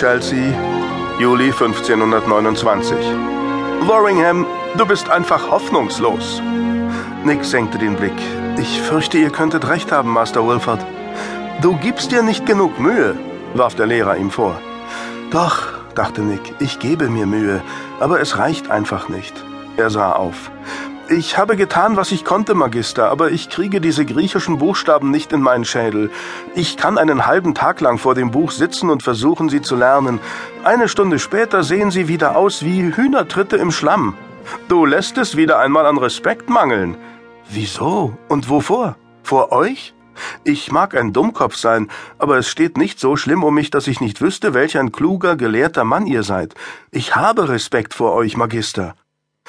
Chelsea, Juli 1529. Warringham, du bist einfach hoffnungslos. Nick senkte den Blick. Ich fürchte, ihr könntet recht haben, Master Wilford. Du gibst dir nicht genug Mühe, warf der Lehrer ihm vor. Doch, dachte Nick, ich gebe mir Mühe, aber es reicht einfach nicht. Er sah auf. Ich habe getan, was ich konnte, Magister, aber ich kriege diese griechischen Buchstaben nicht in meinen Schädel. Ich kann einen halben Tag lang vor dem Buch sitzen und versuchen, sie zu lernen. Eine Stunde später sehen sie wieder aus wie Hühnertritte im Schlamm. Du lässt es wieder einmal an Respekt mangeln. Wieso und wovor? Vor euch? Ich mag ein Dummkopf sein, aber es steht nicht so schlimm um mich, dass ich nicht wüsste, welch ein kluger, gelehrter Mann ihr seid. Ich habe Respekt vor euch, Magister.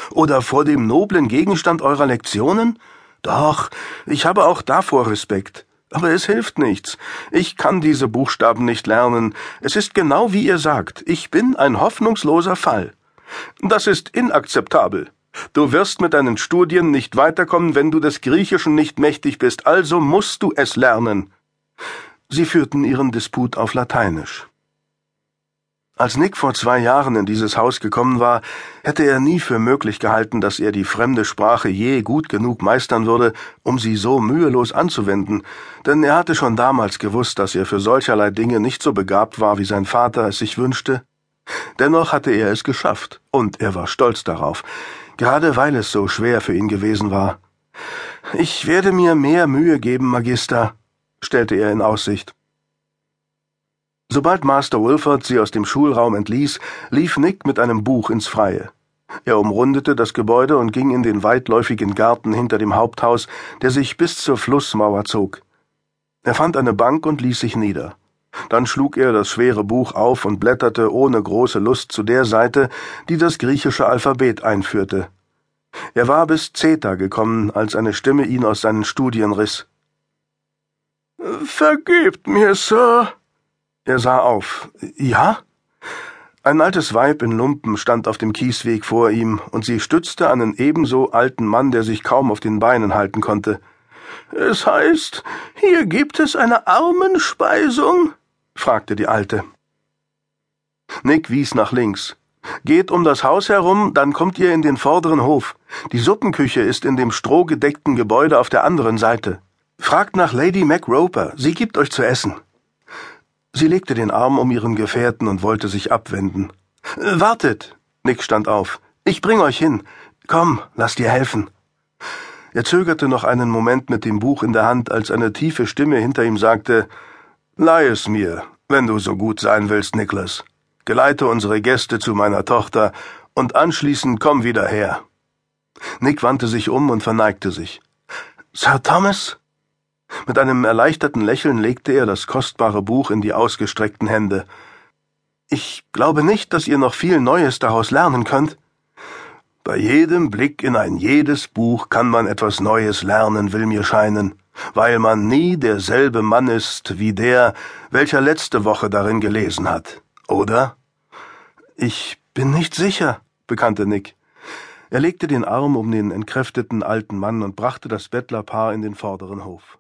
Oder vor dem noblen Gegenstand eurer Lektionen? Doch, ich habe auch davor Respekt. Aber es hilft nichts. Ich kann diese Buchstaben nicht lernen. Es ist genau wie ihr sagt. Ich bin ein hoffnungsloser Fall. Das ist inakzeptabel. Du wirst mit deinen Studien nicht weiterkommen, wenn du des Griechischen nicht mächtig bist, also musst du es lernen. Sie führten ihren Disput auf Lateinisch. Als Nick vor zwei Jahren in dieses Haus gekommen war, hätte er nie für möglich gehalten, dass er die fremde Sprache je gut genug meistern würde, um sie so mühelos anzuwenden, denn er hatte schon damals gewusst, dass er für solcherlei Dinge nicht so begabt war, wie sein Vater es sich wünschte. Dennoch hatte er es geschafft, und er war stolz darauf, gerade weil es so schwer für ihn gewesen war. Ich werde mir mehr Mühe geben, Magister, stellte er in Aussicht. Sobald Master Wilford sie aus dem Schulraum entließ, lief Nick mit einem Buch ins Freie. Er umrundete das Gebäude und ging in den weitläufigen Garten hinter dem Haupthaus, der sich bis zur Flussmauer zog. Er fand eine Bank und ließ sich nieder. Dann schlug er das schwere Buch auf und blätterte ohne große Lust zu der Seite, die das griechische Alphabet einführte. Er war bis Zeta gekommen, als eine Stimme ihn aus seinen Studien riss. Vergebt mir, Sir, er sah auf. Ja? Ein altes Weib in Lumpen stand auf dem Kiesweg vor ihm, und sie stützte einen ebenso alten Mann, der sich kaum auf den Beinen halten konnte. Es heißt, hier gibt es eine Armenspeisung? fragte die Alte. Nick wies nach links. Geht um das Haus herum, dann kommt ihr in den vorderen Hof. Die Suppenküche ist in dem strohgedeckten Gebäude auf der anderen Seite. Fragt nach Lady MacRoper, sie gibt euch zu essen. Sie legte den Arm um ihren Gefährten und wollte sich abwenden. Wartet! Nick stand auf. Ich bring euch hin. Komm, lass dir helfen. Er zögerte noch einen Moment mit dem Buch in der Hand, als eine tiefe Stimme hinter ihm sagte Leih es mir, wenn du so gut sein willst, Nicholas. Geleite unsere Gäste zu meiner Tochter und anschließend komm wieder her. Nick wandte sich um und verneigte sich. Sir Thomas? Mit einem erleichterten Lächeln legte er das kostbare Buch in die ausgestreckten Hände. Ich glaube nicht, dass ihr noch viel Neues daraus lernen könnt. Bei jedem Blick in ein jedes Buch kann man etwas Neues lernen, will mir scheinen, weil man nie derselbe Mann ist wie der, welcher letzte Woche darin gelesen hat, oder? Ich bin nicht sicher, bekannte Nick. Er legte den Arm um den entkräfteten alten Mann und brachte das Bettlerpaar in den vorderen Hof.